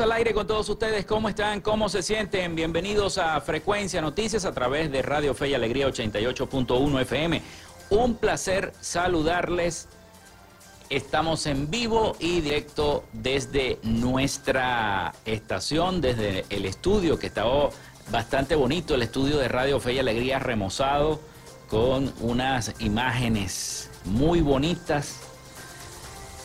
Al aire con todos ustedes. ¿Cómo están? ¿Cómo se sienten? Bienvenidos a Frecuencia Noticias a través de Radio Fe y Alegría 88.1 FM. Un placer saludarles. Estamos en vivo y directo desde nuestra estación, desde el estudio que estaba bastante bonito, el estudio de Radio Fe y Alegría remozado con unas imágenes muy bonitas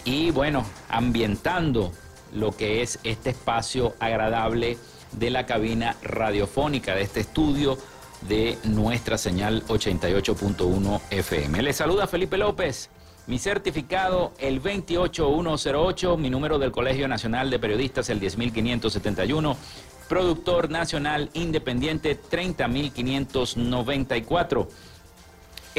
y bueno, ambientando lo que es este espacio agradable de la cabina radiofónica de este estudio de nuestra señal 88.1 FM. Les saluda Felipe López. Mi certificado el 28108, mi número del Colegio Nacional de Periodistas el 10571, productor nacional independiente 30594.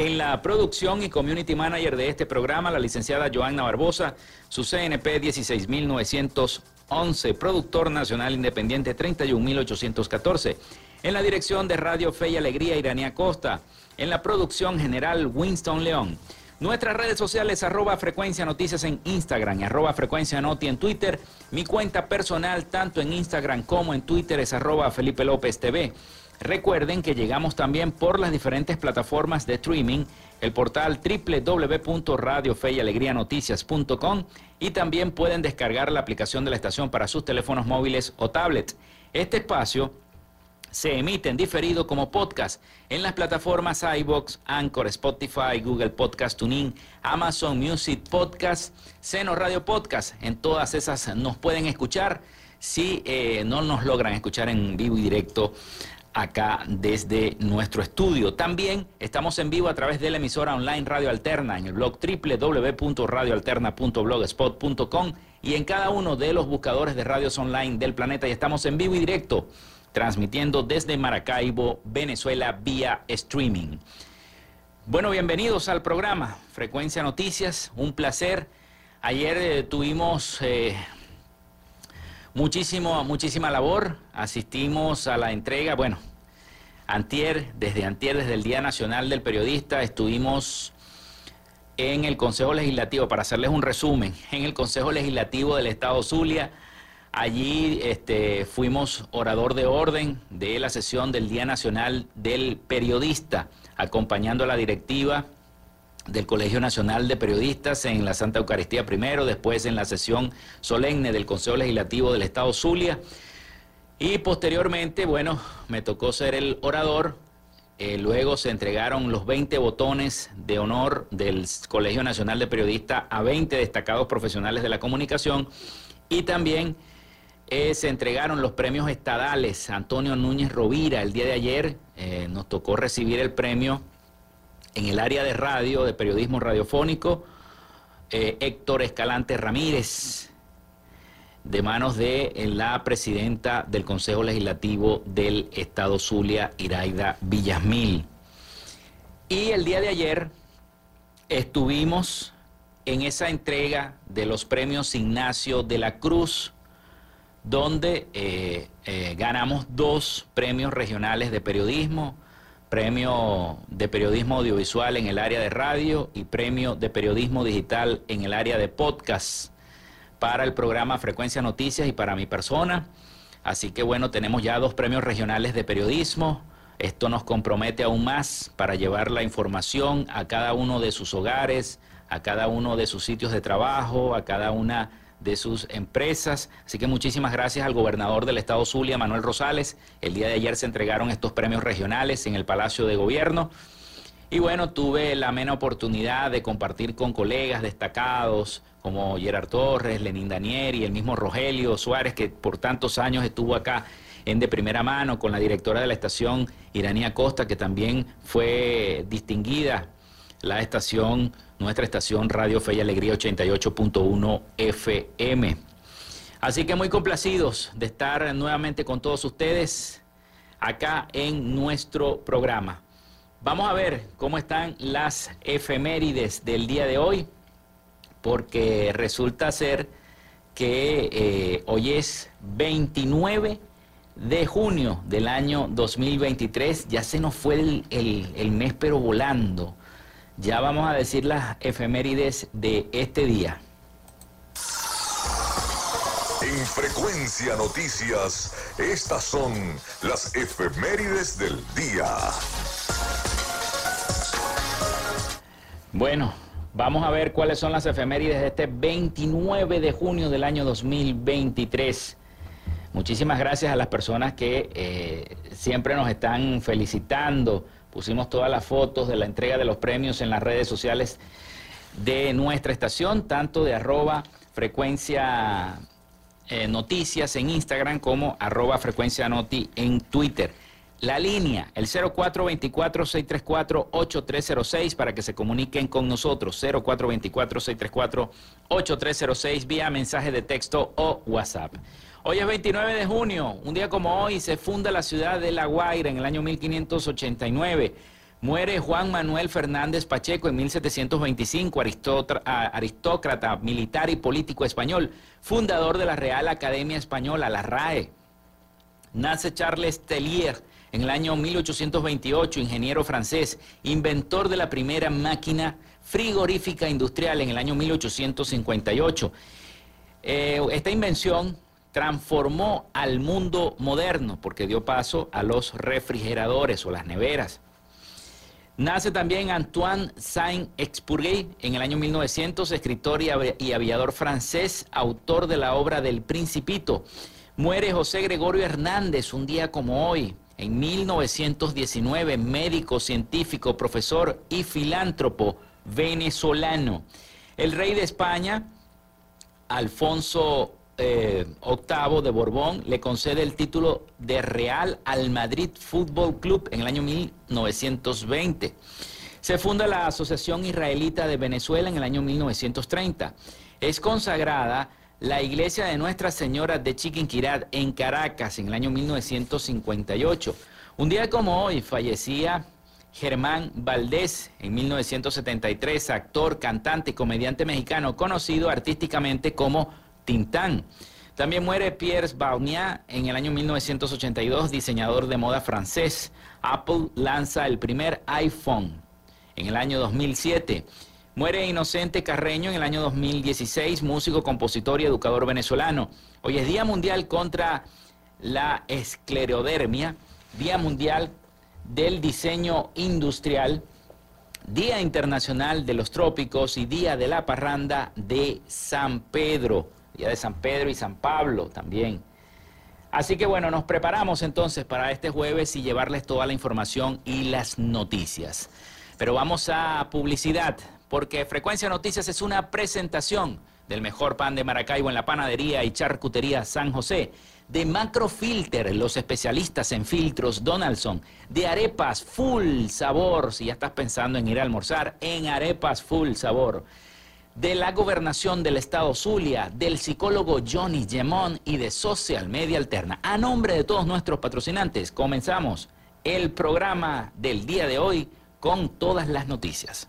En la producción y community manager de este programa, la licenciada Joanna Barbosa, su CNP 16911, productor nacional independiente 31814. En la dirección de Radio Fe y Alegría, Iranía Costa. En la producción general, Winston León. Nuestras redes sociales, arroba frecuencia noticias en Instagram, arroba frecuencia noti en Twitter. Mi cuenta personal, tanto en Instagram como en Twitter, es arroba Felipe López TV. Recuerden que llegamos también por las diferentes plataformas de streaming, el portal www.radiofeyalegrianoticias.com y también pueden descargar la aplicación de la estación para sus teléfonos móviles o tablets. Este espacio se emite en diferido como podcast en las plataformas iBox, Anchor, Spotify, Google Podcast Tuning, Amazon Music Podcast, Seno Radio Podcast. En todas esas nos pueden escuchar si eh, no nos logran escuchar en vivo y directo acá desde nuestro estudio. También estamos en vivo a través de la emisora online Radio Alterna en el blog www.radioalterna.blogspot.com y en cada uno de los buscadores de radios online del planeta y estamos en vivo y directo transmitiendo desde Maracaibo, Venezuela vía streaming. Bueno, bienvenidos al programa Frecuencia Noticias, un placer. Ayer eh, tuvimos eh, muchísimo, muchísima labor. Asistimos a la entrega, bueno, antier, desde antier, desde el Día Nacional del Periodista, estuvimos en el Consejo Legislativo, para hacerles un resumen, en el Consejo Legislativo del Estado Zulia. Allí este, fuimos orador de orden de la sesión del Día Nacional del Periodista, acompañando a la directiva del Colegio Nacional de Periodistas en la Santa Eucaristía primero, después en la sesión solemne del Consejo Legislativo del Estado Zulia. Y posteriormente, bueno, me tocó ser el orador. Eh, luego se entregaron los 20 botones de honor del Colegio Nacional de Periodistas a 20 destacados profesionales de la comunicación. Y también eh, se entregaron los premios estadales. Antonio Núñez Rovira, el día de ayer, eh, nos tocó recibir el premio en el área de radio, de periodismo radiofónico, eh, Héctor Escalante Ramírez, de manos de la presidenta del Consejo Legislativo del Estado Zulia, Iraida Villasmil. Y el día de ayer estuvimos en esa entrega de los premios Ignacio de la Cruz, donde eh, eh, ganamos dos premios regionales de periodismo, premio de periodismo audiovisual en el área de radio y premio de periodismo digital en el área de podcast para el programa Frecuencia Noticias y para mi persona. Así que bueno, tenemos ya dos premios regionales de periodismo. Esto nos compromete aún más para llevar la información a cada uno de sus hogares, a cada uno de sus sitios de trabajo, a cada una de sus empresas. Así que muchísimas gracias al gobernador del estado Zulia, Manuel Rosales. El día de ayer se entregaron estos premios regionales en el Palacio de Gobierno. Y bueno, tuve la amena oportunidad de compartir con colegas destacados como Gerard Torres, Lenín Danieri, el mismo Rogelio Suárez, que por tantos años estuvo acá en de primera mano, con la directora de la estación, Iranía Costa, que también fue distinguida la estación, nuestra estación Radio Fe y Alegría 88.1 FM. Así que muy complacidos de estar nuevamente con todos ustedes acá en nuestro programa. Vamos a ver cómo están las efemérides del día de hoy, porque resulta ser que eh, hoy es 29 de junio del año 2023, ya se nos fue el, el mes pero volando. Ya vamos a decir las efemérides de este día. En Frecuencia Noticias, estas son las efemérides del día. Bueno, vamos a ver cuáles son las efemérides de este 29 de junio del año 2023. Muchísimas gracias a las personas que eh, siempre nos están felicitando Pusimos todas las fotos de la entrega de los premios en las redes sociales de nuestra estación, tanto de arroba frecuencia eh, noticias en Instagram como arroba frecuencia noti en Twitter. La línea, el 0424-634-8306 para que se comuniquen con nosotros. 0424-634-8306 vía mensaje de texto o WhatsApp. Hoy es 29 de junio, un día como hoy se funda la ciudad de La Guaira en el año 1589. Muere Juan Manuel Fernández Pacheco en 1725, aristócrata, militar y político español, fundador de la Real Academia Española, la RAE. Nace Charles Tellier en el año 1828, ingeniero francés, inventor de la primera máquina frigorífica industrial en el año 1858. Eh, esta invención transformó al mundo moderno porque dio paso a los refrigeradores o las neveras. Nace también Antoine Saint-Exupéry en el año 1900, escritor y aviador francés, autor de la obra del Principito. Muere José Gregorio Hernández un día como hoy, en 1919, médico, científico, profesor y filántropo venezolano. El rey de España, Alfonso eh, octavo de Borbón le concede el título de Real al Madrid Fútbol Club en el año 1920. Se funda la Asociación Israelita de Venezuela en el año 1930. Es consagrada la iglesia de Nuestra Señora de Chiquinquirá en Caracas en el año 1958. Un día como hoy fallecía Germán Valdés en 1973, actor, cantante y comediante mexicano conocido artísticamente como Tintán. También muere Pierre Barnier en el año 1982, diseñador de moda francés. Apple lanza el primer iPhone en el año 2007. Muere Inocente Carreño en el año 2016, músico, compositor y educador venezolano. Hoy es Día Mundial contra la Esclerodermia, Día Mundial del Diseño Industrial, Día Internacional de los Trópicos y Día de la Parranda de San Pedro de San Pedro y San Pablo también. Así que bueno, nos preparamos entonces para este jueves y llevarles toda la información y las noticias. Pero vamos a publicidad, porque Frecuencia Noticias es una presentación del mejor pan de Maracaibo en la panadería y charcutería San José, de Macrofilter, los especialistas en filtros Donaldson, de arepas full sabor, si ya estás pensando en ir a almorzar, en arepas full sabor de la gobernación del estado Zulia, del psicólogo Johnny Gemón y de Social Media Alterna. A nombre de todos nuestros patrocinantes, comenzamos el programa del día de hoy con todas las noticias.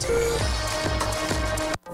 Yeah.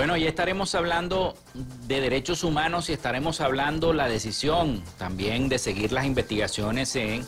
Bueno, ya estaremos hablando de derechos humanos y estaremos hablando la decisión también de seguir las investigaciones en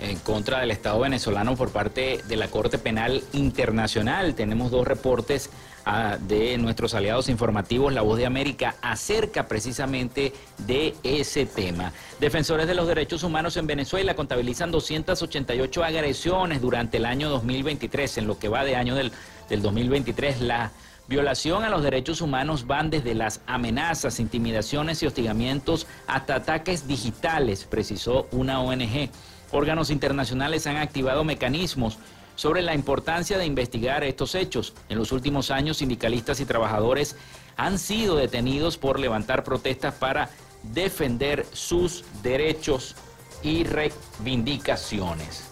en contra del Estado venezolano por parte de la Corte Penal Internacional. Tenemos dos reportes ah, de nuestros aliados informativos, La Voz de América, acerca precisamente de ese tema. Defensores de los derechos humanos en Venezuela contabilizan 288 agresiones durante el año 2023, en lo que va de año del, del 2023. La violación a los derechos humanos van desde las amenazas, intimidaciones y hostigamientos hasta ataques digitales, precisó una ONG. Órganos internacionales han activado mecanismos sobre la importancia de investigar estos hechos. En los últimos años, sindicalistas y trabajadores han sido detenidos por levantar protestas para defender sus derechos y reivindicaciones.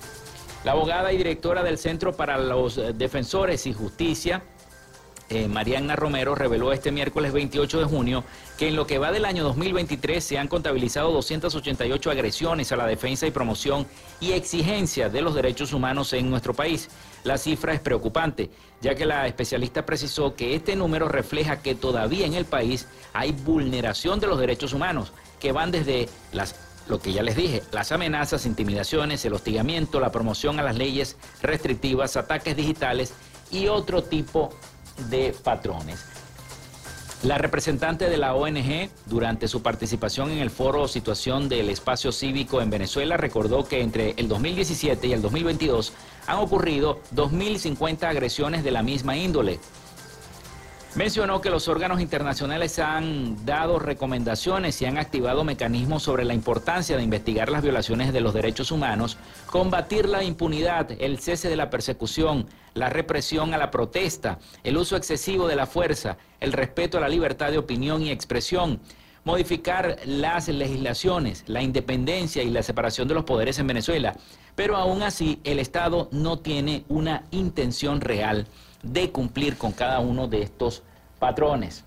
La abogada y directora del Centro para los Defensores y Justicia, eh, Mariana Romero reveló este miércoles 28 de junio que en lo que va del año 2023 se han contabilizado 288 agresiones a la defensa y promoción y exigencia de los derechos humanos en nuestro país. La cifra es preocupante, ya que la especialista precisó que este número refleja que todavía en el país hay vulneración de los derechos humanos, que van desde las lo que ya les dije, las amenazas, intimidaciones, el hostigamiento, la promoción a las leyes restrictivas, ataques digitales y otro tipo de patrones. La representante de la ONG, durante su participación en el foro Situación del Espacio Cívico en Venezuela, recordó que entre el 2017 y el 2022 han ocurrido 2.050 agresiones de la misma índole, Mencionó que los órganos internacionales han dado recomendaciones y han activado mecanismos sobre la importancia de investigar las violaciones de los derechos humanos, combatir la impunidad, el cese de la persecución, la represión a la protesta, el uso excesivo de la fuerza, el respeto a la libertad de opinión y expresión, modificar las legislaciones, la independencia y la separación de los poderes en Venezuela. Pero aún así, el Estado no tiene una intención real de cumplir con cada uno de estos patrones.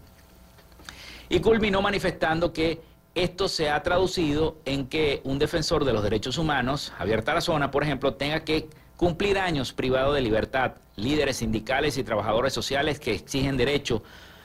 Y culminó manifestando que esto se ha traducido en que un defensor de los derechos humanos, Javier Tarazona, por ejemplo, tenga que cumplir años privado de libertad. Líderes sindicales y trabajadores sociales que exigen derecho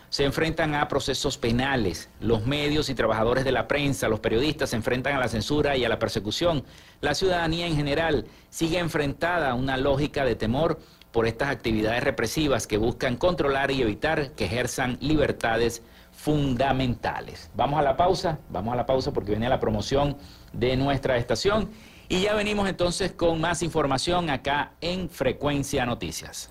se enfrentan a procesos penales. Los medios y trabajadores de la prensa, los periodistas se enfrentan a la censura y a la persecución. La ciudadanía en general sigue enfrentada a una lógica de temor por estas actividades represivas que buscan controlar y evitar que ejerzan libertades fundamentales. Vamos a la pausa, vamos a la pausa porque viene la promoción de nuestra estación y ya venimos entonces con más información acá en Frecuencia Noticias.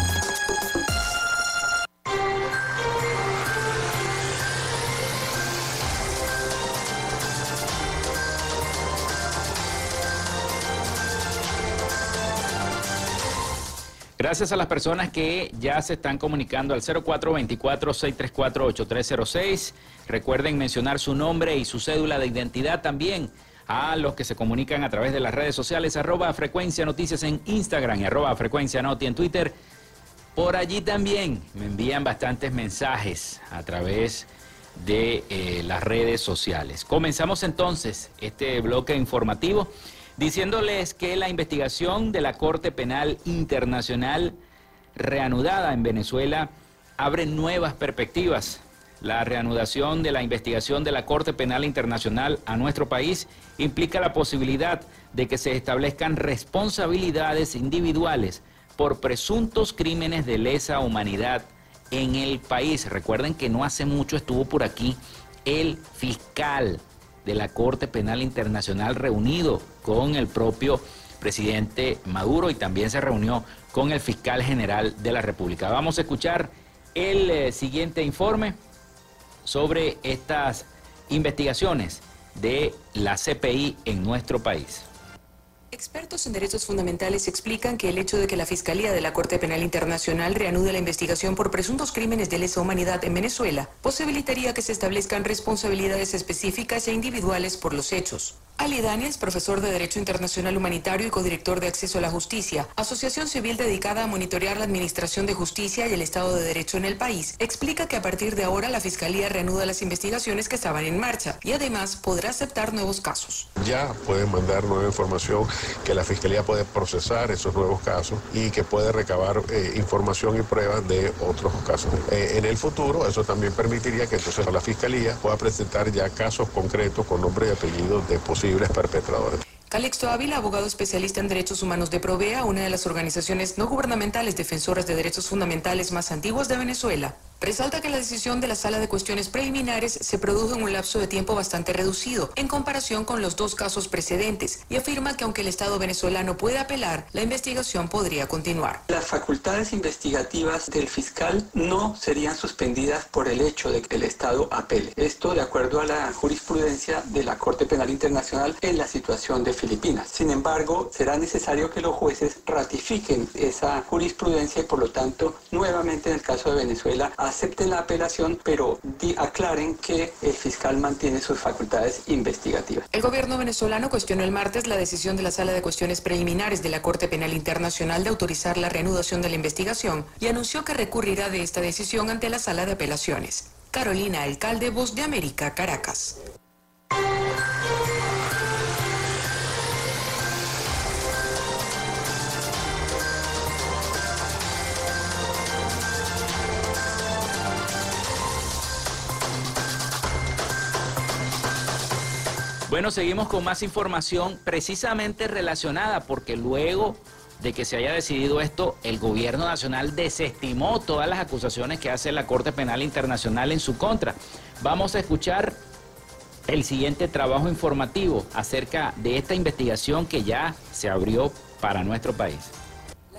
Gracias a las personas que ya se están comunicando al 0424-634-8306. Recuerden mencionar su nombre y su cédula de identidad también a los que se comunican a través de las redes sociales, arroba frecuencia noticias en Instagram y arroba frecuencia noti en Twitter. Por allí también me envían bastantes mensajes a través de eh, las redes sociales. Comenzamos entonces este bloque informativo diciéndoles que la investigación de la Corte Penal Internacional reanudada en Venezuela abre nuevas perspectivas. La reanudación de la investigación de la Corte Penal Internacional a nuestro país implica la posibilidad de que se establezcan responsabilidades individuales por presuntos crímenes de lesa humanidad en el país. Recuerden que no hace mucho estuvo por aquí el fiscal de la Corte Penal Internacional reunido con el propio presidente Maduro y también se reunió con el fiscal general de la República. Vamos a escuchar el eh, siguiente informe sobre estas investigaciones de la CPI en nuestro país. Expertos en derechos fundamentales explican que el hecho de que la Fiscalía de la Corte Penal Internacional reanude la investigación por presuntos crímenes de lesa humanidad en Venezuela posibilitaría que se establezcan responsabilidades específicas e individuales por los hechos. Ali Daniels, profesor de Derecho Internacional Humanitario y codirector de Acceso a la Justicia, asociación civil dedicada a monitorear la administración de justicia y el Estado de Derecho en el país, explica que a partir de ahora la Fiscalía reanuda las investigaciones que estaban en marcha y además podrá aceptar nuevos casos. Ya pueden mandar nueva información que la Fiscalía puede procesar esos nuevos casos y que puede recabar eh, información y pruebas de otros casos. Eh, en el futuro eso también permitiría que entonces la Fiscalía pueda presentar ya casos concretos con nombre y apellido de posibles Calixto Ávila, abogado especialista en derechos humanos de Provea, una de las organizaciones no gubernamentales defensoras de derechos fundamentales más antiguas de Venezuela, Resalta que la decisión de la sala de cuestiones preliminares se produjo en un lapso de tiempo bastante reducido en comparación con los dos casos precedentes y afirma que aunque el Estado venezolano puede apelar, la investigación podría continuar. Las facultades investigativas del fiscal no serían suspendidas por el hecho de que el Estado apele. Esto de acuerdo a la jurisprudencia de la Corte Penal Internacional en la situación de Filipinas. Sin embargo, será necesario que los jueces ratifiquen esa jurisprudencia y por lo tanto, nuevamente en el caso de Venezuela, acepten la apelación, pero aclaren que el fiscal mantiene sus facultades investigativas. El gobierno venezolano cuestionó el martes la decisión de la Sala de Cuestiones Preliminares de la Corte Penal Internacional de autorizar la reanudación de la investigación y anunció que recurrirá de esta decisión ante la Sala de Apelaciones. Carolina Alcalde, Voz de América, Caracas. Bueno, seguimos con más información precisamente relacionada porque luego de que se haya decidido esto, el gobierno nacional desestimó todas las acusaciones que hace la Corte Penal Internacional en su contra. Vamos a escuchar el siguiente trabajo informativo acerca de esta investigación que ya se abrió para nuestro país.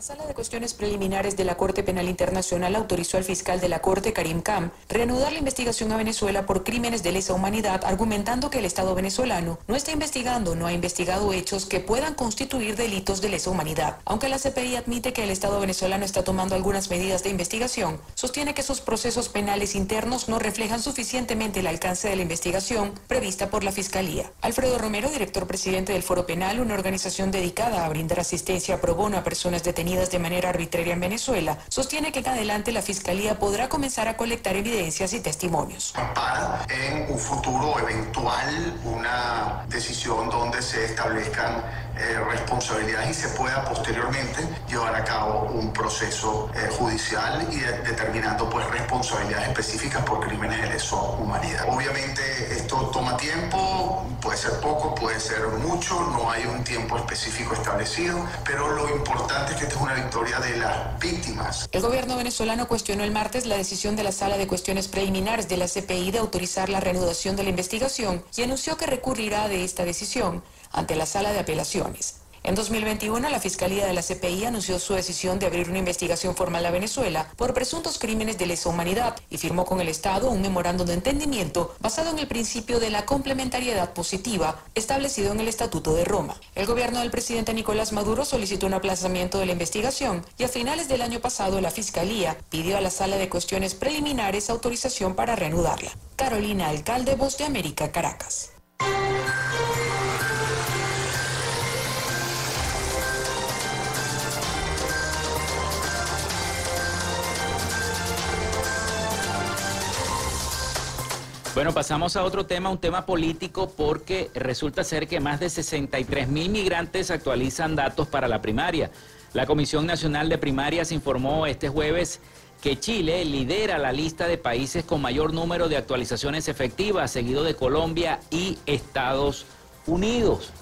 La Sala de Cuestiones Preliminares de la Corte Penal Internacional autorizó al fiscal de la Corte, Karim Khan, reanudar la investigación a Venezuela por crímenes de lesa humanidad, argumentando que el Estado venezolano no está investigando, no ha investigado hechos que puedan constituir delitos de lesa humanidad. Aunque la CPI admite que el Estado venezolano está tomando algunas medidas de investigación, sostiene que sus procesos penales internos no reflejan suficientemente el alcance de la investigación prevista por la Fiscalía. Alfredo Romero, director presidente del Foro Penal, una organización dedicada a brindar asistencia pro bono a personas detenidas de manera arbitraria en Venezuela, sostiene que en adelante la Fiscalía podrá comenzar a colectar evidencias y testimonios. Para en un futuro eventual una decisión donde se establezcan eh, responsabilidades y se pueda posteriormente llevar a cabo un proceso eh, judicial y determinando pues responsabilidades específicas por crímenes de lesa humanidad. Obviamente esto toma tiempo, puede ser poco, puede ser mucho, no hay un tiempo específico establecido, pero lo importante es que esta una victoria de las víctimas. El gobierno venezolano cuestionó el martes la decisión de la Sala de Cuestiones Preliminares de la CPI de autorizar la reanudación de la investigación y anunció que recurrirá de esta decisión ante la Sala de Apelaciones. En 2021, la Fiscalía de la CPI anunció su decisión de abrir una investigación formal a Venezuela por presuntos crímenes de lesa humanidad y firmó con el Estado un memorando de entendimiento basado en el principio de la complementariedad positiva establecido en el Estatuto de Roma. El gobierno del presidente Nicolás Maduro solicitó un aplazamiento de la investigación y a finales del año pasado la Fiscalía pidió a la Sala de Cuestiones Preliminares autorización para reanudarla. Carolina Alcalde, Voz de América, Caracas. Bueno, pasamos a otro tema, un tema político, porque resulta ser que más de 63 mil migrantes actualizan datos para la primaria. La Comisión Nacional de Primarias informó este jueves que Chile lidera la lista de países con mayor número de actualizaciones efectivas, seguido de Colombia y Estados Unidos.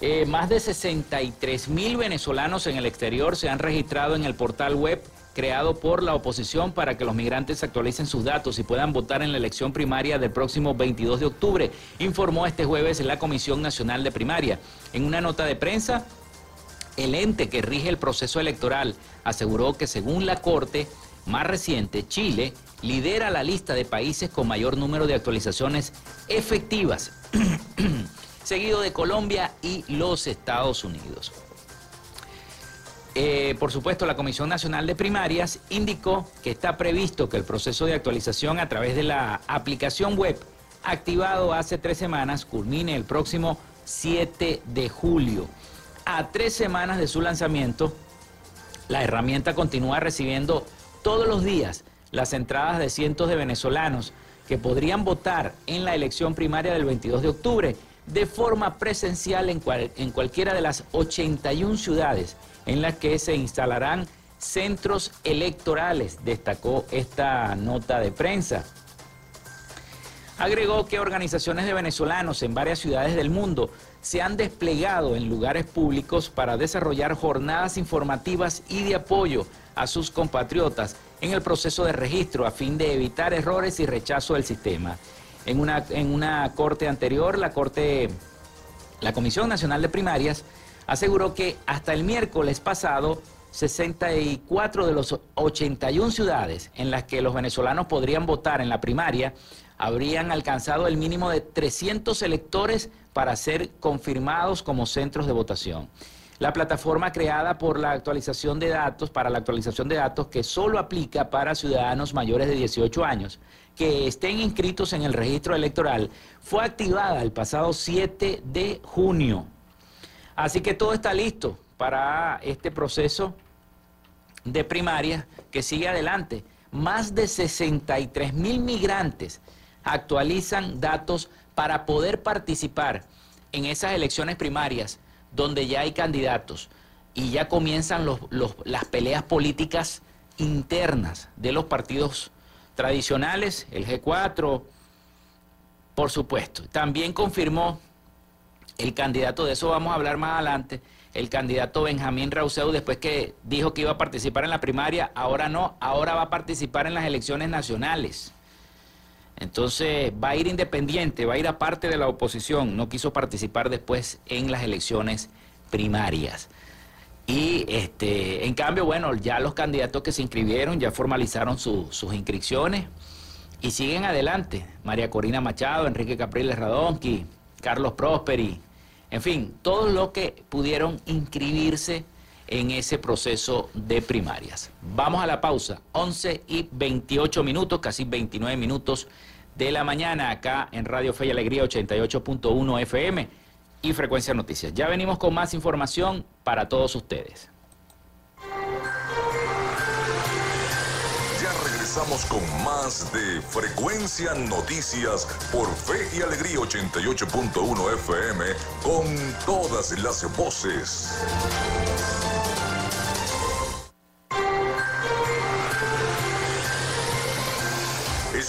Eh, más de 63 mil venezolanos en el exterior se han registrado en el portal web creado por la oposición para que los migrantes actualicen sus datos y puedan votar en la elección primaria del próximo 22 de octubre, informó este jueves la Comisión Nacional de Primaria. En una nota de prensa, el ente que rige el proceso electoral aseguró que según la Corte más reciente, Chile lidera la lista de países con mayor número de actualizaciones efectivas, seguido de Colombia y los Estados Unidos. Eh, por supuesto, la Comisión Nacional de Primarias indicó que está previsto que el proceso de actualización a través de la aplicación web activado hace tres semanas culmine el próximo 7 de julio. A tres semanas de su lanzamiento, la herramienta continúa recibiendo todos los días las entradas de cientos de venezolanos que podrían votar en la elección primaria del 22 de octubre de forma presencial en, en cualquiera de las 81 ciudades en las que se instalarán centros electorales, destacó esta nota de prensa. Agregó que organizaciones de venezolanos en varias ciudades del mundo se han desplegado en lugares públicos para desarrollar jornadas informativas y de apoyo a sus compatriotas en el proceso de registro a fin de evitar errores y rechazo del sistema. En una, en una corte anterior, la Corte, la Comisión Nacional de Primarias aseguró que hasta el miércoles pasado 64 de los 81 ciudades en las que los venezolanos podrían votar en la primaria habrían alcanzado el mínimo de 300 electores para ser confirmados como centros de votación. La plataforma creada por la actualización de datos, para la actualización de datos que solo aplica para ciudadanos mayores de 18 años que estén inscritos en el registro electoral, fue activada el pasado 7 de junio. Así que todo está listo para este proceso de primaria que sigue adelante. Más de 63 mil migrantes actualizan datos para poder participar en esas elecciones primarias donde ya hay candidatos y ya comienzan las peleas políticas internas de los partidos tradicionales, el G4, por supuesto. También confirmó el candidato, de eso vamos a hablar más adelante, el candidato Benjamín Rauseu, después que dijo que iba a participar en la primaria, ahora no, ahora va a participar en las elecciones nacionales. Entonces va a ir independiente, va a ir aparte de la oposición, no quiso participar después en las elecciones primarias. Y este, en cambio, bueno, ya los candidatos que se inscribieron ya formalizaron sus inscripciones y siguen adelante. María Corina Machado, Enrique Capriles Radonqui, Carlos Prosperi, en fin, todos los que pudieron inscribirse en ese proceso de primarias. Vamos a la pausa, 11 y 28 minutos, casi 29 minutos de la mañana acá en Radio Fe y Alegría 88.1 FM y Frecuencia Noticias. Ya venimos con más información para todos ustedes. Ya regresamos con más de Frecuencia Noticias por Fe y Alegría 88.1 FM con todas las voces.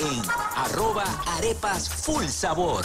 en arroba arepas full sabor.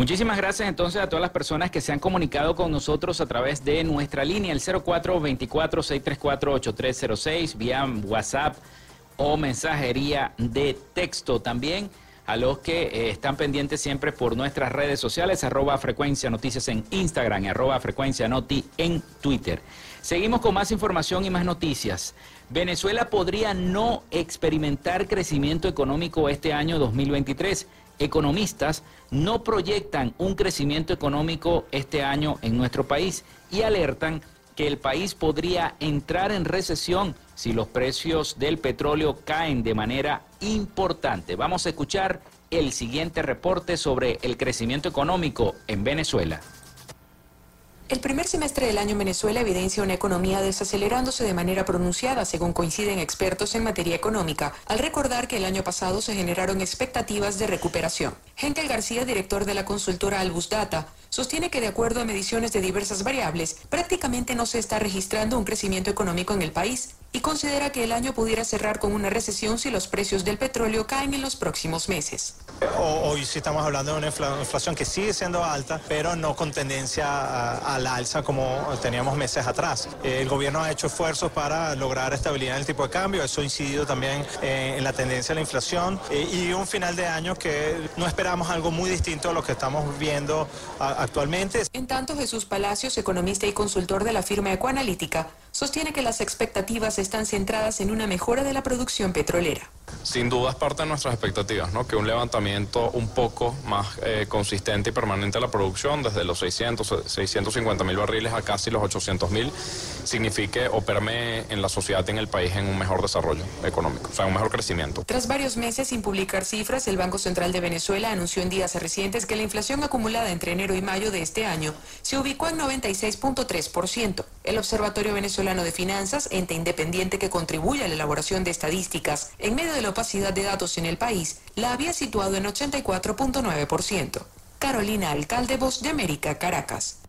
Muchísimas gracias entonces a todas las personas que se han comunicado con nosotros a través de nuestra línea, el 0424-634-8306, vía WhatsApp o mensajería de texto. También a los que eh, están pendientes siempre por nuestras redes sociales, arroba frecuencia noticias en Instagram y arroba frecuencia noti en Twitter. Seguimos con más información y más noticias. Venezuela podría no experimentar crecimiento económico este año 2023. Economistas no proyectan un crecimiento económico este año en nuestro país y alertan que el país podría entrar en recesión si los precios del petróleo caen de manera importante. Vamos a escuchar el siguiente reporte sobre el crecimiento económico en Venezuela. El primer semestre del año en Venezuela evidencia una economía desacelerándose de manera pronunciada, según coinciden expertos en materia económica, al recordar que el año pasado se generaron expectativas de recuperación. Henkel García, director de la consultora Albus Data, sostiene que de acuerdo a mediciones de diversas variables, prácticamente no se está registrando un crecimiento económico en el país y considera que el año pudiera cerrar con una recesión si los precios del petróleo caen en los próximos meses. Hoy sí estamos hablando de una inflación que sigue siendo alta, pero no con tendencia a, a la alza como teníamos meses atrás. El gobierno ha hecho esfuerzos para lograr estabilidad en el tipo de cambio, eso ha incidido también en la tendencia a la inflación y un final de año que no esperamos algo muy distinto a lo que estamos viendo actualmente. En tanto, Jesús Palacios, economista y consultor de la firma Ecoanalítica, sostiene que las expectativas están centradas en una mejora de la producción petrolera. Sin duda es parte de nuestras expectativas, ¿no? Que un levantamiento un poco más eh, consistente y permanente de la producción, desde los 600, 650 mil barriles a casi los 800 mil, signifique o permee en la sociedad y en el país en un mejor desarrollo económico, o sea, un mejor crecimiento. Tras varios meses sin publicar cifras, el Banco Central de Venezuela anunció en días recientes que la inflación acumulada entre enero y mayo de este año se ubicó en 96.3%. El Observatorio Venezolano de Finanzas, ente independiente que contribuye a la elaboración de estadísticas en medio de la opacidad de datos en el país, la había situado en 84.9%. Carolina Alcalde, Voz de América, Caracas.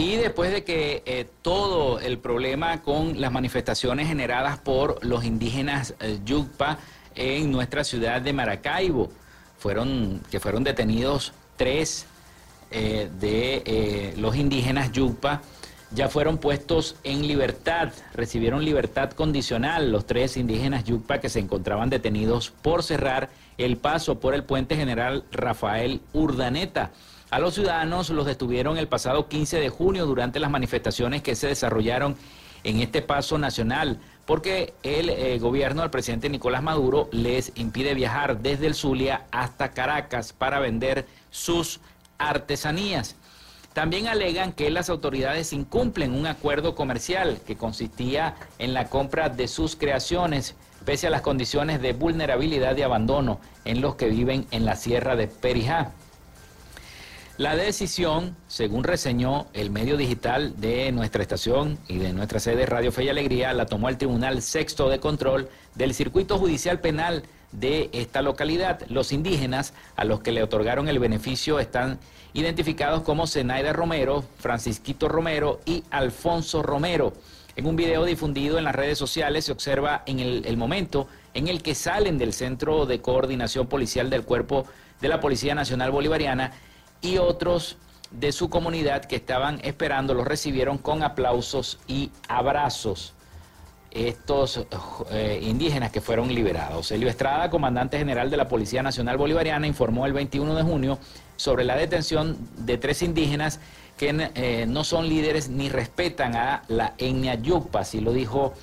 Y después de que eh, todo el problema con las manifestaciones generadas por los indígenas eh, Yucpa en nuestra ciudad de Maracaibo, fueron, que fueron detenidos tres eh, de los indígenas Yucpa, ya fueron puestos en libertad, recibieron libertad condicional los tres indígenas Yucpa que se encontraban detenidos por cerrar el paso por el puente general Rafael Urdaneta. A los ciudadanos los detuvieron el pasado 15 de junio durante las manifestaciones que se desarrollaron en este paso nacional, porque el eh, gobierno del presidente Nicolás Maduro les impide viajar desde el Zulia hasta Caracas para vender sus artesanías. También alegan que las autoridades incumplen un acuerdo comercial que consistía en la compra de sus creaciones, pese a las condiciones de vulnerabilidad y abandono en los que viven en la sierra de Perijá. La decisión, según reseñó el medio digital de nuestra estación y de nuestra sede Radio Fe y Alegría, la tomó el Tribunal Sexto de Control del Circuito Judicial Penal de esta localidad. Los indígenas a los que le otorgaron el beneficio están identificados como Zenaida Romero, Francisquito Romero y Alfonso Romero. En un video difundido en las redes sociales se observa en el, el momento en el que salen del Centro de Coordinación Policial del Cuerpo de la Policía Nacional Bolivariana y otros de su comunidad que estaban esperando los recibieron con aplausos y abrazos. Estos eh, indígenas que fueron liberados. Elio Estrada, comandante general de la Policía Nacional Bolivariana, informó el 21 de junio sobre la detención de tres indígenas que eh, no son líderes ni respetan a la etnia Yupa, así lo dijo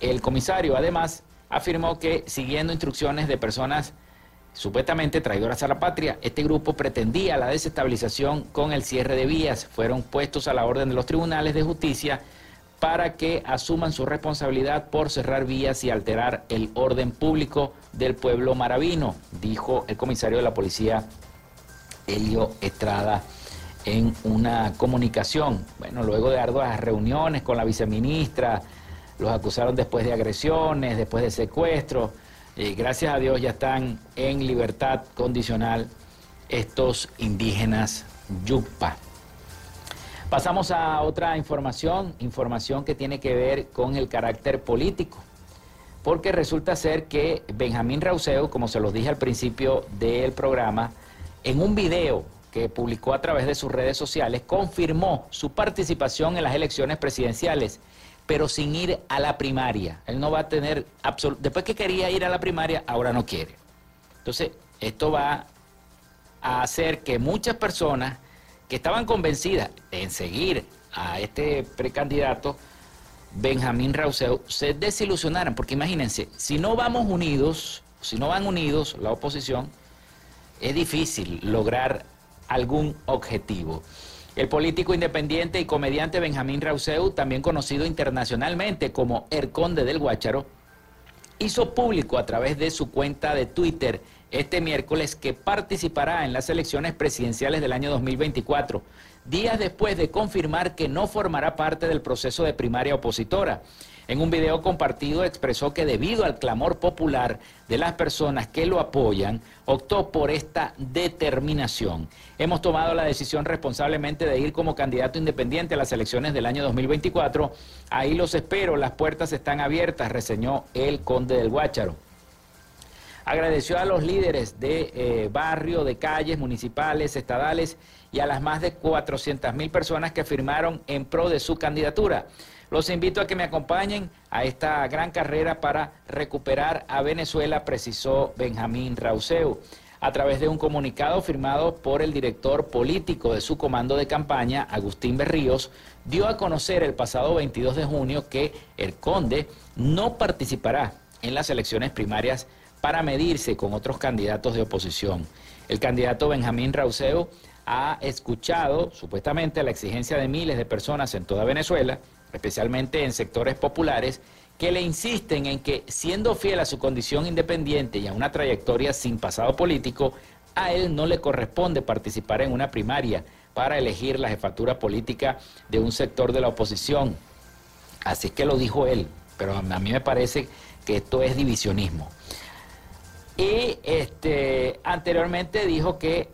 el comisario. Además, afirmó que siguiendo instrucciones de personas supuestamente traidoras a la patria, este grupo pretendía la desestabilización con el cierre de vías. Fueron puestos a la orden de los tribunales de justicia para que asuman su responsabilidad por cerrar vías y alterar el orden público del pueblo maravino, dijo el comisario de la policía Helio Estrada en una comunicación. Bueno, luego de arduas reuniones con la viceministra, los acusaron después de agresiones, después de secuestros gracias a Dios ya están en libertad condicional estos indígenas Yucpa. Pasamos a otra información, información que tiene que ver con el carácter político, porque resulta ser que Benjamín Rauseo, como se los dije al principio del programa, en un video que publicó a través de sus redes sociales, confirmó su participación en las elecciones presidenciales pero sin ir a la primaria. Él no va a tener, después que quería ir a la primaria, ahora no quiere. Entonces, esto va a hacer que muchas personas que estaban convencidas en seguir a este precandidato, Benjamín Rauseu, se desilusionaran, porque imagínense, si no vamos unidos, si no van unidos la oposición, es difícil lograr algún objetivo. El político independiente y comediante Benjamín Rauseu, también conocido internacionalmente como El Conde del Guácharo, hizo público a través de su cuenta de Twitter este miércoles que participará en las elecciones presidenciales del año 2024, días después de confirmar que no formará parte del proceso de primaria opositora. En un video compartido expresó que debido al clamor popular de las personas que lo apoyan, optó por esta determinación. Hemos tomado la decisión responsablemente de ir como candidato independiente a las elecciones del año 2024. Ahí los espero, las puertas están abiertas, reseñó el conde del Guácharo. Agradeció a los líderes de eh, barrio, de calles municipales, estadales y a las más de 400 mil personas que firmaron en pro de su candidatura. Los invito a que me acompañen a esta gran carrera para recuperar a Venezuela, precisó Benjamín Rauseu. A través de un comunicado firmado por el director político de su comando de campaña, Agustín Berríos, dio a conocer el pasado 22 de junio que el Conde no participará en las elecciones primarias para medirse con otros candidatos de oposición. El candidato Benjamín Rauseo ha escuchado supuestamente la exigencia de miles de personas en toda Venezuela, especialmente en sectores populares, que le insisten en que, siendo fiel a su condición independiente y a una trayectoria sin pasado político, a él no le corresponde participar en una primaria para elegir la jefatura política de un sector de la oposición. Así que lo dijo él, pero a mí me parece que esto es divisionismo. Y este, anteriormente dijo que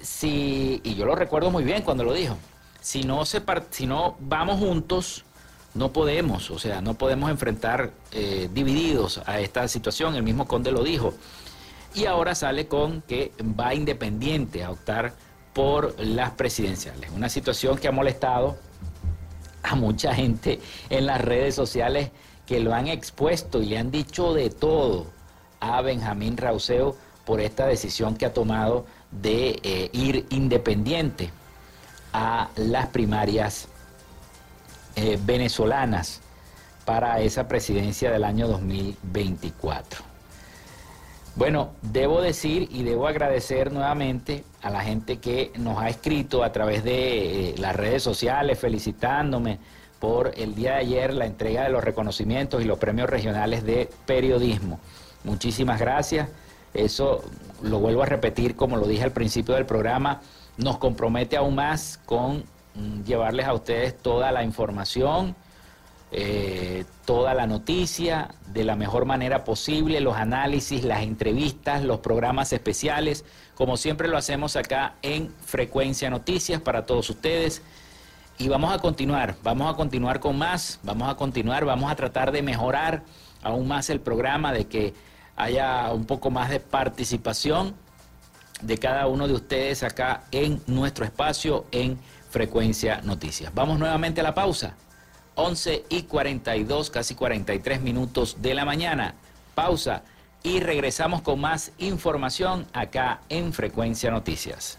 si, y yo lo recuerdo muy bien cuando lo dijo, si no, se, si no vamos juntos, no podemos, o sea, no podemos enfrentar eh, divididos a esta situación, el mismo Conde lo dijo. Y ahora sale con que va independiente a optar por las presidenciales. Una situación que ha molestado a mucha gente en las redes sociales que lo han expuesto y le han dicho de todo a Benjamín Rauseo por esta decisión que ha tomado de eh, ir independiente a las primarias eh, venezolanas para esa presidencia del año 2024. Bueno, debo decir y debo agradecer nuevamente a la gente que nos ha escrito a través de eh, las redes sociales felicitándome por el día de ayer la entrega de los reconocimientos y los premios regionales de periodismo. Muchísimas gracias. Eso lo vuelvo a repetir como lo dije al principio del programa, nos compromete aún más con mm, llevarles a ustedes toda la información, eh, toda la noticia de la mejor manera posible, los análisis, las entrevistas, los programas especiales, como siempre lo hacemos acá en Frecuencia Noticias para todos ustedes. Y vamos a continuar, vamos a continuar con más, vamos a continuar, vamos a tratar de mejorar aún más el programa, de que haya un poco más de participación de cada uno de ustedes acá en nuestro espacio en Frecuencia Noticias. Vamos nuevamente a la pausa. 11 y 42, casi 43 minutos de la mañana. Pausa y regresamos con más información acá en Frecuencia Noticias.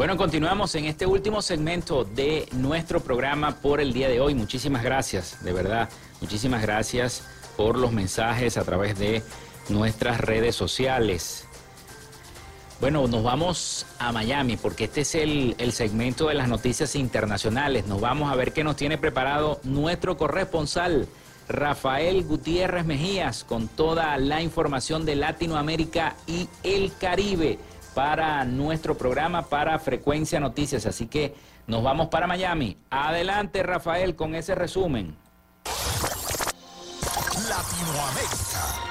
Bueno, continuamos en este último segmento de nuestro programa por el día de hoy. Muchísimas gracias, de verdad. Muchísimas gracias por los mensajes a través de nuestras redes sociales. Bueno, nos vamos a Miami porque este es el, el, segmento de las noticias internacionales. Nos vamos a ver qué nos tiene preparado nuestro corresponsal, Rafael Gutiérrez Mejías, con toda la información de Latinoamérica y el Caribe para nuestro programa, para Frecuencia Noticias. Así que nos vamos para Miami. Adelante, Rafael, con ese resumen. La Latinoamérica.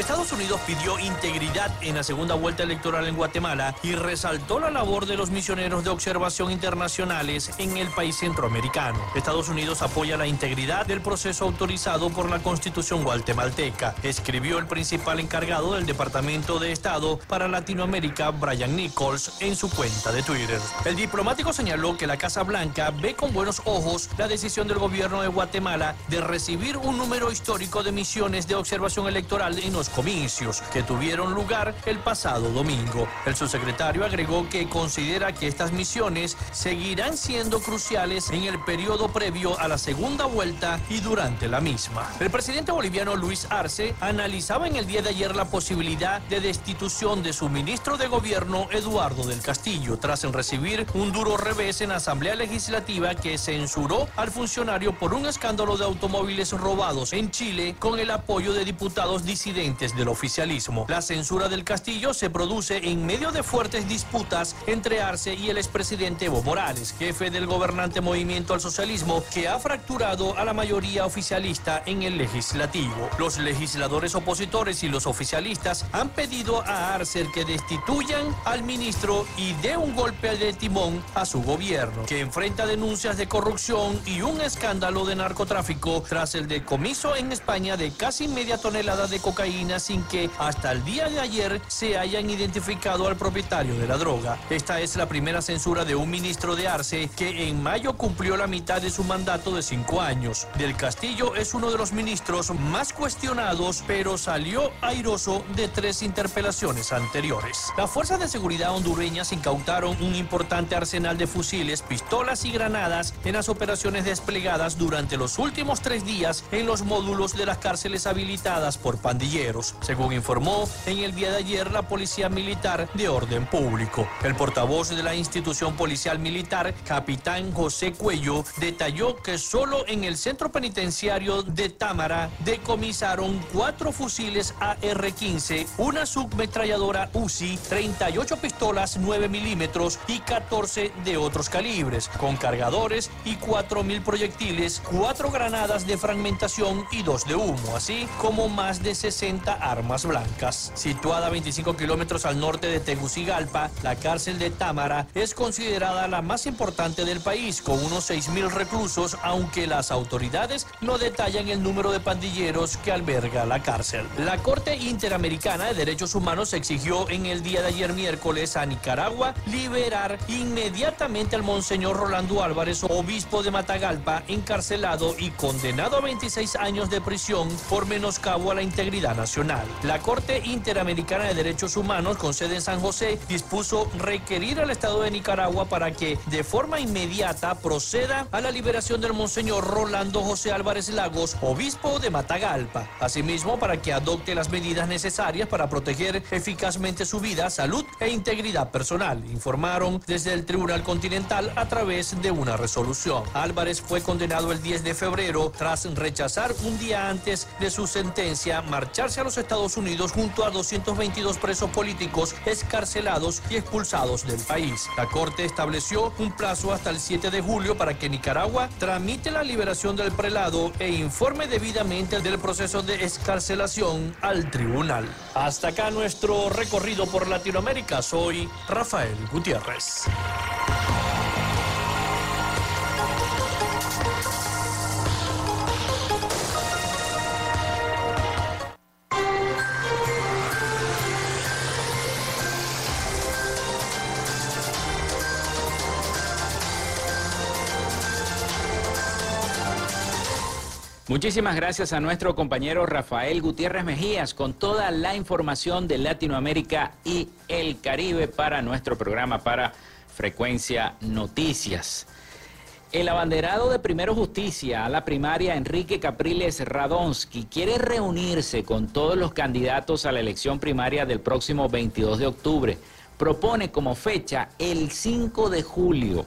Estados Unidos pidió integridad en la segunda vuelta electoral en Guatemala y resaltó la labor de los misioneros de observación internacionales en el país centroamericano. Estados Unidos apoya la integridad del proceso autorizado por la Constitución guatemalteca, escribió el principal encargado del Departamento de Estado para Latinoamérica, Brian Nichols, en su cuenta de Twitter. El diplomático señaló que la Casa Blanca ve con buenos ojos la decisión del gobierno de Guatemala de recibir un número histórico de misiones de observación electoral en los comicios que tuvieron lugar el pasado domingo. El subsecretario agregó que considera que estas misiones seguirán siendo cruciales en el periodo previo a la segunda vuelta y durante la misma. El presidente boliviano Luis Arce analizaba en el día de ayer la posibilidad de destitución de su ministro de gobierno Eduardo del Castillo tras recibir un duro revés en la Asamblea Legislativa que censuró al funcionario por un escándalo de automóviles robados en Chile con el apoyo de diputados disidentes del oficialismo. La censura del Castillo se produce en medio de fuertes disputas entre Arce y el expresidente Evo Morales, jefe del gobernante Movimiento al Socialismo, que ha fracturado a la mayoría oficialista en el legislativo. Los legisladores opositores y los oficialistas han pedido a Arce que destituyan al ministro y dé un golpe de timón a su gobierno, que enfrenta denuncias de corrupción y un escándalo de narcotráfico tras el decomiso en España de casi media tonelada de cocaína sin que hasta el día de ayer se hayan identificado al propietario de la droga. Esta es la primera censura de un ministro de Arce que en mayo cumplió la mitad de su mandato de cinco años. Del Castillo es uno de los ministros más cuestionados, pero salió airoso de tres interpelaciones anteriores. Las fuerzas de seguridad hondureñas incautaron un importante arsenal de fusiles, pistolas y granadas en las operaciones desplegadas durante los últimos tres días en los módulos de las cárceles habilitadas por pandilleros según informó en el día de ayer la Policía Militar de Orden Público. El portavoz de la institución policial militar, capitán José Cuello, detalló que solo en el centro penitenciario de Támara decomisaron cuatro fusiles AR-15, una submetralladora UCI, 38 pistolas 9 milímetros y 14 de otros calibres, con cargadores y 4.000 proyectiles, cuatro granadas de fragmentación y dos de humo, así como más de 60 armas blancas. Situada a 25 kilómetros al norte de Tegucigalpa, la cárcel de Támara es considerada la más importante del país, con unos 6.000 reclusos, aunque las autoridades no detallan el número de pandilleros que alberga la cárcel. La Corte Interamericana de Derechos Humanos exigió en el día de ayer miércoles a Nicaragua liberar inmediatamente al monseñor Rolando Álvarez, obispo de Matagalpa, encarcelado y condenado a 26 años de prisión por menoscabo a la integridad nacional. La Corte Interamericana de Derechos Humanos con sede en San José dispuso requerir al Estado de Nicaragua para que de forma inmediata proceda a la liberación del Monseñor Rolando José Álvarez Lagos, obispo de Matagalpa. Asimismo, para que adopte las medidas necesarias para proteger eficazmente su vida, salud e integridad personal, informaron desde el Tribunal Continental a través de una resolución. Álvarez fue condenado el 10 de febrero tras rechazar un día antes de su sentencia marcharse a los Estados Unidos junto a 222 presos políticos escarcelados y expulsados del país. La Corte estableció un plazo hasta el 7 de julio para que Nicaragua tramite la liberación del prelado e informe debidamente del proceso de escarcelación al tribunal. Hasta acá nuestro recorrido por Latinoamérica. Soy Rafael Gutiérrez. Muchísimas gracias a nuestro compañero Rafael Gutiérrez Mejías con toda la información de Latinoamérica y el Caribe para nuestro programa para Frecuencia Noticias. El abanderado de Primero Justicia a la primaria, Enrique Capriles Radonsky, quiere reunirse con todos los candidatos a la elección primaria del próximo 22 de octubre. Propone como fecha el 5 de julio,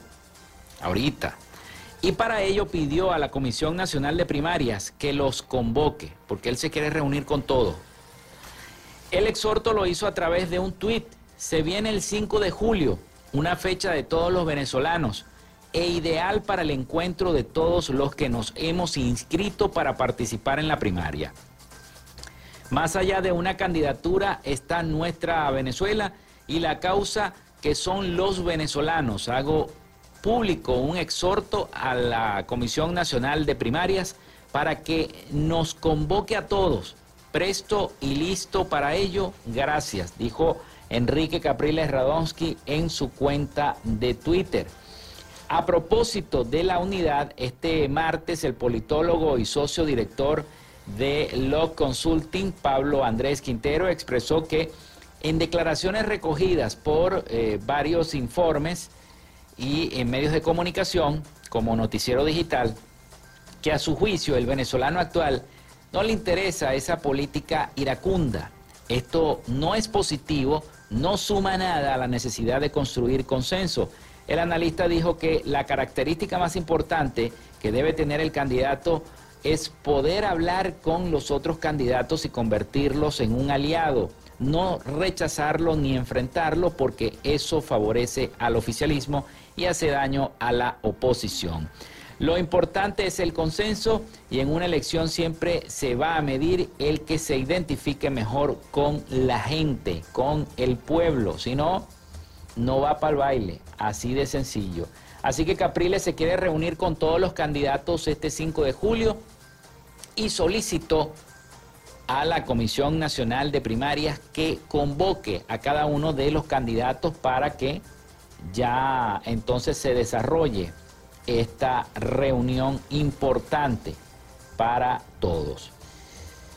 ahorita. Y para ello pidió a la Comisión Nacional de Primarias que los convoque, porque él se quiere reunir con todo. El exhorto lo hizo a través de un tuit. Se viene el 5 de julio. una fecha de todos los venezolanos e ideal para el encuentro de todos los que nos hemos inscrito para participar en la primaria. Más allá de una candidatura está nuestra Venezuela y la causa que son los venezolanos. Hago público un exhorto a la Comisión Nacional de Primarias para que nos convoque a todos, presto y listo para ello. Gracias, dijo Enrique Capriles Radonsky en su cuenta de Twitter. A propósito de la unidad, este martes el politólogo y socio director de Law Consulting, Pablo Andrés Quintero, expresó que en declaraciones recogidas por eh, varios informes y en medios de comunicación, como Noticiero Digital, que a su juicio el venezolano actual no le interesa esa política iracunda. Esto no es positivo, no suma nada a la necesidad de construir consenso. El analista dijo que la característica más importante que debe tener el candidato es poder hablar con los otros candidatos y convertirlos en un aliado, no rechazarlo ni enfrentarlo porque eso favorece al oficialismo y hace daño a la oposición. Lo importante es el consenso y en una elección siempre se va a medir el que se identifique mejor con la gente, con el pueblo. Si no, no va para el baile, así de sencillo. Así que Capriles se quiere reunir con todos los candidatos este 5 de julio y solicitó a la Comisión Nacional de Primarias que convoque a cada uno de los candidatos para que ya entonces se desarrolle esta reunión importante para todos.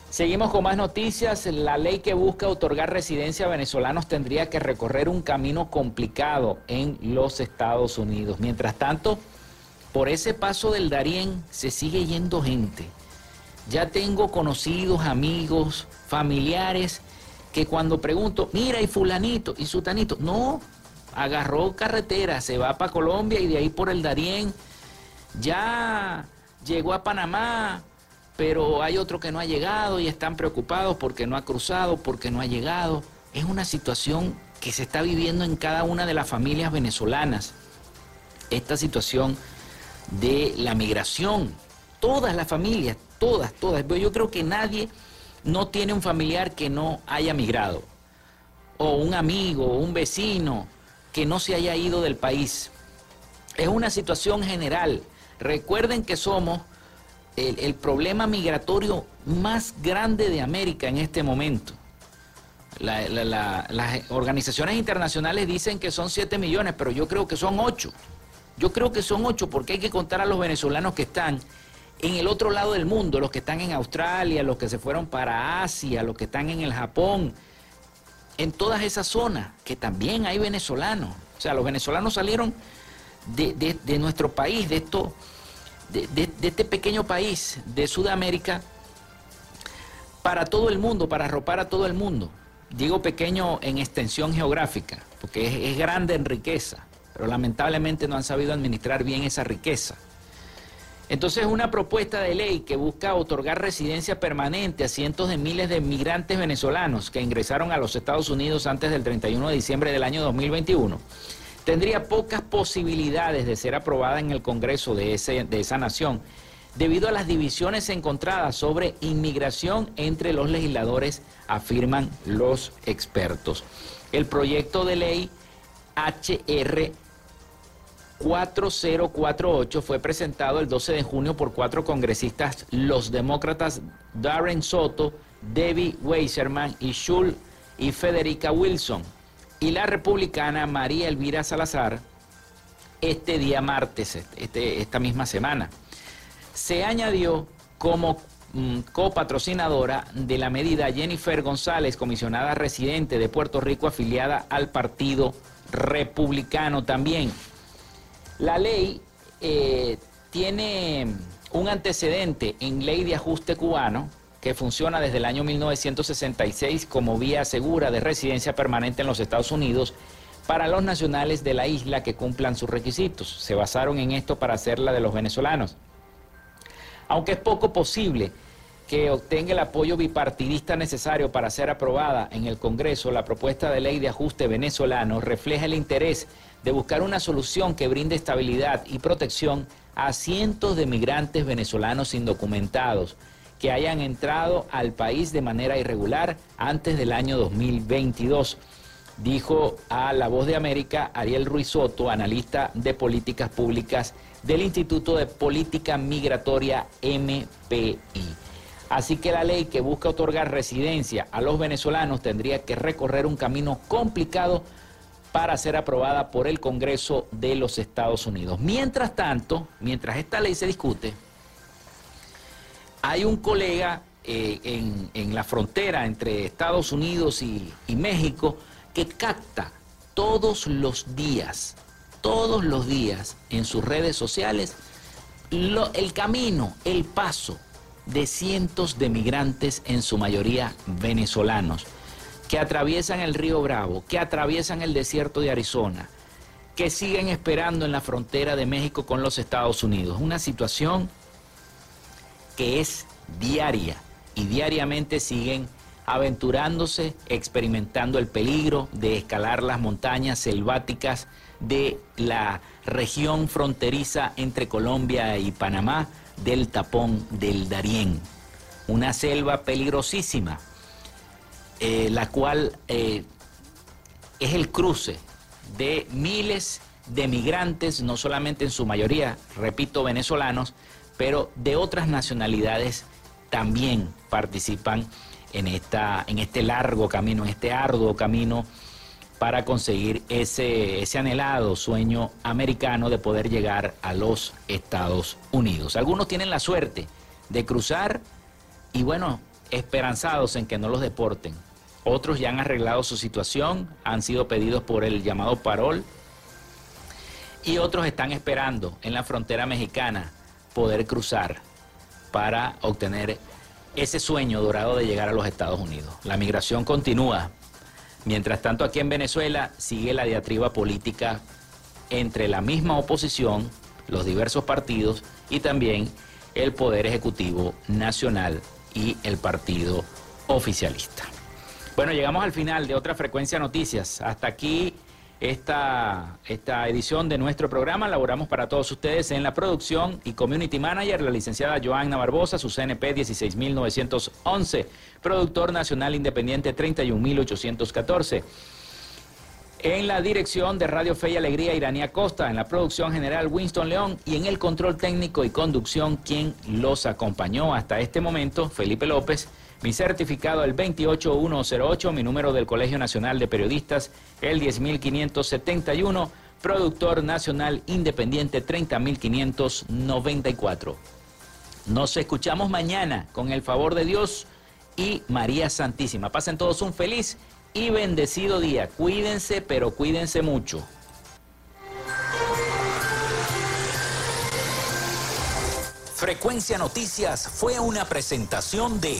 Seguimos con más noticias. La ley que busca otorgar residencia a venezolanos tendría que recorrer un camino complicado en los Estados Unidos. Mientras tanto, por ese paso del Darién se sigue yendo gente. Ya tengo conocidos, amigos, familiares que cuando pregunto, mira, y fulanito, y sutanito, no, agarró carretera, se va para Colombia y de ahí por el Darién, ya llegó a Panamá, pero hay otro que no ha llegado y están preocupados porque no ha cruzado, porque no ha llegado. Es una situación que se está viviendo en cada una de las familias venezolanas. Esta situación de la migración, todas las familias, todas, todas. Yo creo que nadie no tiene un familiar que no haya migrado, o un amigo, un vecino que no se haya ido del país. Es una situación general. Recuerden que somos el, problema migratorio más grande de América en este momento. las organizaciones internacionales dicen que son 7 millones, pero yo creo que son 8. Yo creo que son 8 porque hay que contar a los venezolanos que están en el otro lado del mundo, los que están en Australia, los que se fueron para Asia, los que están en el Japón, en todas esas zonas, que también hay venezolanos. O sea, los venezolanos salieron de, de nuestro país, de esto de, este pequeño país de Sudamérica para todo el mundo, para arropar a todo el mundo. Digo pequeño en extensión geográfica, porque es grande en riqueza, pero lamentablemente no han sabido administrar bien esa riqueza. Entonces, una propuesta de ley que busca otorgar residencia permanente a cientos de miles de migrantes venezolanos que ingresaron a los Estados Unidos antes del 31 de diciembre del año 2021 tendría pocas posibilidades de ser aprobada en el Congreso de, de esa nación debido a las divisiones encontradas sobre inmigración entre los legisladores, afirman los expertos. El proyecto de ley HR 4048 fue presentado el 12 de junio por cuatro congresistas, los demócratas Darren Soto, Debbie Weiserman y Schul y Federica Wilson y la republicana María Elvira Salazar este día martes, este, esta misma semana. Se añadió como mm, copatrocinadora de la medida Jennifer González, comisionada residente de Puerto Rico afiliada al Partido Republicano también. La ley eh, tiene un antecedente en ley de ajuste cubano que funciona desde el año 1966 como vía segura de residencia permanente en los Estados Unidos para los nacionales de la isla que cumplan sus requisitos. Se basaron en esto para hacerla de los venezolanos. Aunque es poco posible que obtenga el apoyo bipartidista necesario para ser aprobada en el Congreso, la propuesta de ley de ajuste venezolano refleja el interés de buscar una solución que brinde estabilidad y protección a cientos de migrantes venezolanos indocumentados que hayan entrado al país de manera irregular antes del año 2022 dijo a La Voz de América Ariel Ruiz Soto, analista de políticas públicas del Instituto de Política Migratoria MPI. Así que la ley que busca otorgar residencia a los venezolanos tendría que recorrer un camino complicado para ser aprobada por el Congreso de los Estados Unidos. Mientras tanto, mientras esta ley se discute, hay un colega eh, en, la frontera entre Estados Unidos y, y México que capta todos los días, todos los días en sus redes sociales el camino, el paso de cientos de migrantes, en su mayoría venezolanos, que atraviesan el río Bravo, que atraviesan el desierto de Arizona, que siguen esperando en la frontera de México con los Estados Unidos. Una situación que es diaria y diariamente siguen aventurándose, experimentando el peligro de escalar las montañas selváticas de la región fronteriza entre Colombia y Panamá, del tapón del Darién. Una selva peligrosísima, eh, la cual eh, es el cruce de miles de migrantes, no solamente en su mayoría, repito, venezolanos, pero de otras nacionalidades también participan en, esta, en este largo camino, en este arduo camino para conseguir ese, ese anhelado sueño americano de poder llegar a los Estados Unidos. Algunos tienen la suerte de cruzar y bueno, esperanzados en que no los deporten. Otros ya han arreglado su situación, han sido pedidos por el llamado parol y otros están esperando en la frontera mexicana poder cruzar para obtener ese sueño dorado de llegar a los Estados Unidos. La migración continúa. Mientras tanto, aquí en Venezuela sigue la diatriba política entre la misma oposición, los diversos partidos y también el Poder Ejecutivo Nacional y el Partido Oficialista. Bueno, llegamos al final de otra frecuencia noticias. Hasta aquí esta, esta edición de nuestro programa. Laboramos para todos ustedes en la producción y community manager, la licenciada Joanna Barbosa, su CNP 16911, productor nacional independiente 31814. En la dirección de Radio Fe y Alegría, Iranía Costa, en la producción general Winston León y en el control técnico y conducción, quien los acompañó hasta este momento, Felipe López. Mi certificado el 28108, mi número del Colegio Nacional de Periodistas el 10571, productor nacional independiente 30594. Nos escuchamos mañana con el favor de Dios y María Santísima. Pasen todos un feliz y bendecido día. Cuídense, pero cuídense mucho. Frecuencia Noticias fue una presentación de...